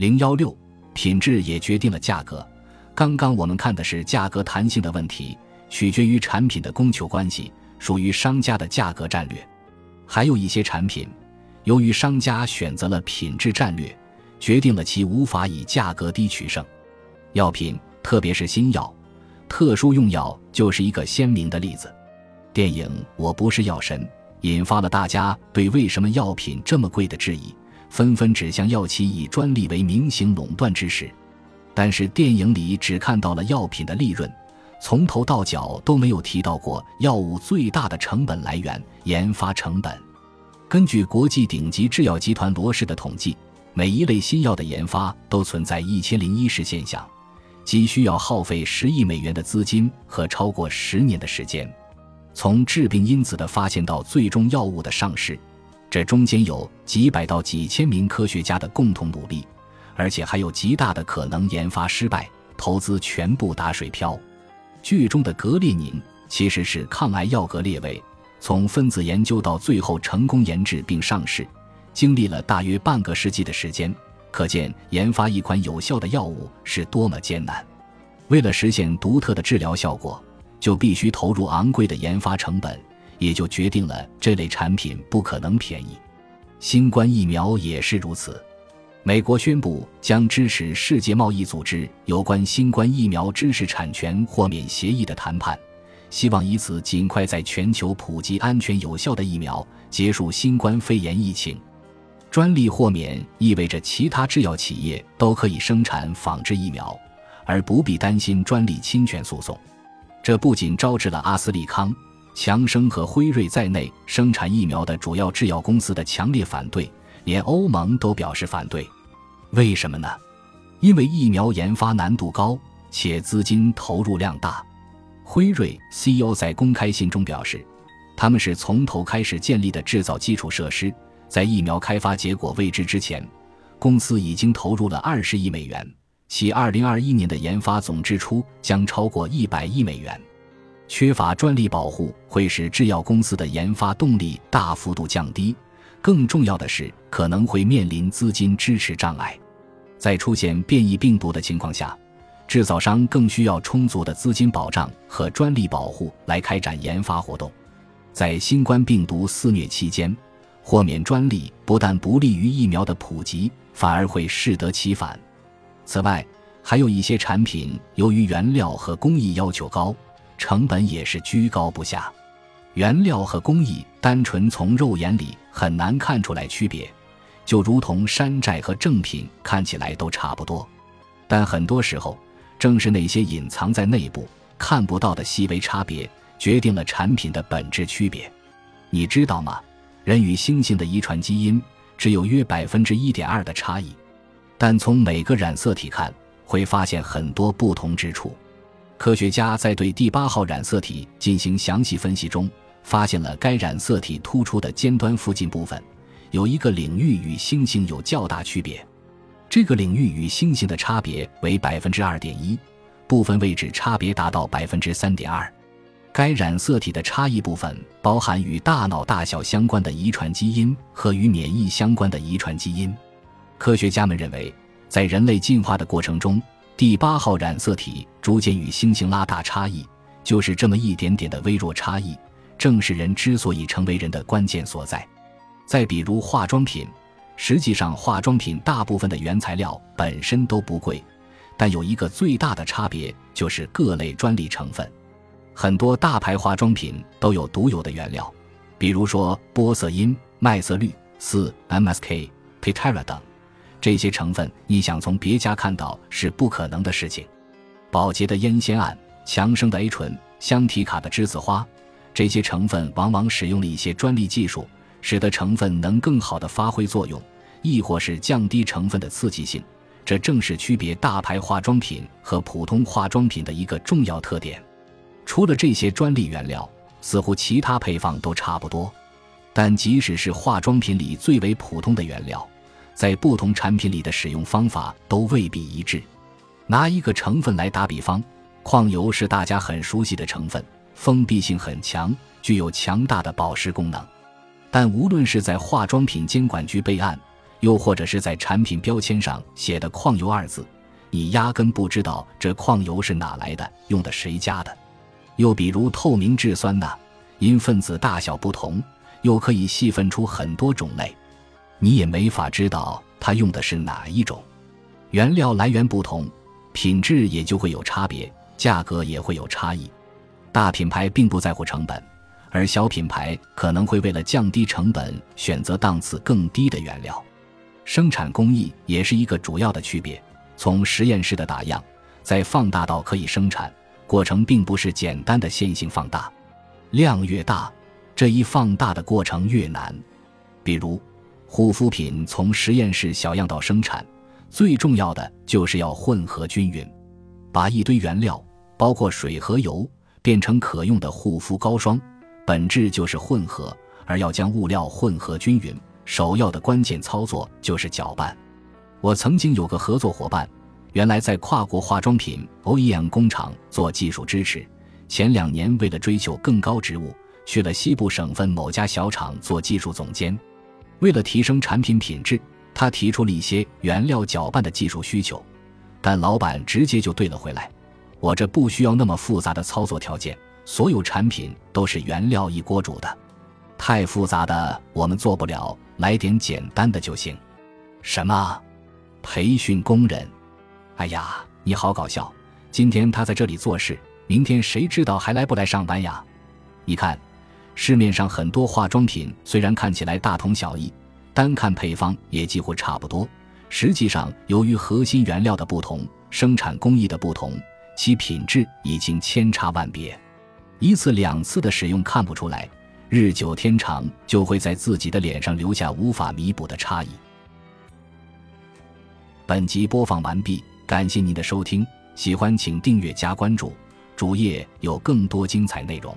零幺六，品质也决定了价格。刚刚我们看的是价格弹性的问题，取决于产品的供求关系，属于商家的价格战略。还有一些产品，由于商家选择了品质战略，决定了其无法以价格低取胜。药品，特别是新药、特殊用药，就是一个鲜明的例子。电影《我不是药神》引发了大家对为什么药品这么贵的质疑。纷纷指向药企以专利为名行垄断之实，但是电影里只看到了药品的利润，从头到脚都没有提到过药物最大的成本来源——研发成本。根据国际顶级制药集团罗氏的统计，每一类新药的研发都存在一千零一十现象，即需要耗费十亿美元的资金和超过十年的时间，从致病因子的发现到最终药物的上市。这中间有几百到几千名科学家的共同努力，而且还有极大的可能研发失败，投资全部打水漂。剧中的格列宁其实是抗癌药格列卫，从分子研究到最后成功研制并上市，经历了大约半个世纪的时间，可见研发一款有效的药物是多么艰难。为了实现独特的治疗效果，就必须投入昂贵的研发成本。也就决定了这类产品不可能便宜，新冠疫苗也是如此。美国宣布将支持世界贸易组织有关新冠疫苗知识产权豁免协议的谈判，希望以此尽快在全球普及安全有效的疫苗，结束新冠肺炎疫情。专利豁免意味着其他制药企业都可以生产仿制疫苗，而不必担心专利侵权诉讼。这不仅招致了阿斯利康。强生和辉瑞在内生产疫苗的主要制药公司的强烈反对，连欧盟都表示反对。为什么呢？因为疫苗研发难度高，且资金投入量大。辉瑞 CEO 在公开信中表示，他们是从头开始建立的制造基础设施，在疫苗开发结果未知之前，公司已经投入了二十亿美元，其二零二一年的研发总支出将超过一百亿美元。缺乏专利保护会使制药公司的研发动力大幅度降低，更重要的是可能会面临资金支持障碍。在出现变异病毒的情况下，制造商更需要充足的资金保障和专利保护来开展研发活动。在新冠病毒肆虐期间，豁免专利不但不利于疫苗的普及，反而会适得其反。此外，还有一些产品由于原料和工艺要求高。成本也是居高不下，原料和工艺单纯从肉眼里很难看出来区别，就如同山寨和正品看起来都差不多。但很多时候，正是那些隐藏在内部看不到的细微差别，决定了产品的本质区别。你知道吗？人与猩猩的遗传基因只有约百分之一点二的差异，但从每个染色体看，会发现很多不同之处。科学家在对第八号染色体进行详细分析中，发现了该染色体突出的尖端附近部分有一个领域与猩猩有较大区别。这个领域与猩猩的差别为百分之二点一，部分位置差别达到百分之三点二。该染色体的差异部分包含与大脑大小相关的遗传基因和与免疫相关的遗传基因。科学家们认为，在人类进化的过程中。第八号染色体逐渐与猩猩拉大差异，就是这么一点点的微弱差异，正是人之所以成为人的关键所在。再比如化妆品，实际上化妆品大部分的原材料本身都不贵，但有一个最大的差别就是各类专利成分。很多大牌化妆品都有独有的原料，比如说玻色因、麦色绿、四 MSK、Pitera 等。这些成分，你想从别家看到是不可能的事情。宝洁的烟酰胺、强生的 A 醇、香缇卡的栀子花，这些成分往往使用了一些专利技术，使得成分能更好的发挥作用，亦或是降低成分的刺激性。这正是区别大牌化妆品和普通化妆品的一个重要特点。除了这些专利原料，似乎其他配方都差不多。但即使是化妆品里最为普通的原料，在不同产品里的使用方法都未必一致。拿一个成分来打比方，矿油是大家很熟悉的成分，封闭性很强，具有强大的保湿功能。但无论是在化妆品监管局备案，又或者是在产品标签上写的“矿油”二字，你压根不知道这矿油是哪来的，用的谁家的。又比如透明质酸钠，因分子大小不同，又可以细分出很多种类，你也没法知道它用的是哪一种。原料来源不同，品质也就会有差别，价格也会有差异。大品牌并不在乎成本，而小品牌可能会为了降低成本，选择档次更低的原料。生产工艺也是一个主要的区别，从实验室的打样，再放大到可以生产。过程并不是简单的线性放大，量越大，这一放大的过程越难。比如，护肤品从实验室小样到生产，最重要的就是要混合均匀，把一堆原料，包括水和油，变成可用的护肤膏霜，本质就是混合。而要将物料混合均匀，首要的关键操作就是搅拌。我曾经有个合作伙伴。原来在跨国化妆品 OEM 工厂做技术支持，前两年为了追求更高职务，去了西部省份某家小厂做技术总监。为了提升产品品质，他提出了一些原料搅拌的技术需求，但老板直接就对了回来：“我这不需要那么复杂的操作条件，所有产品都是原料一锅煮的，太复杂的我们做不了，来点简单的就行。”什么？培训工人？哎呀，你好搞笑！今天他在这里做事，明天谁知道还来不来上班呀？你看，市面上很多化妆品虽然看起来大同小异，单看配方也几乎差不多，实际上由于核心原料的不同、生产工艺的不同，其品质已经千差万别。一次两次的使用看不出来，日久天长就会在自己的脸上留下无法弥补的差异。本集播放完毕。感谢您的收听，喜欢请订阅加关注，主页有更多精彩内容。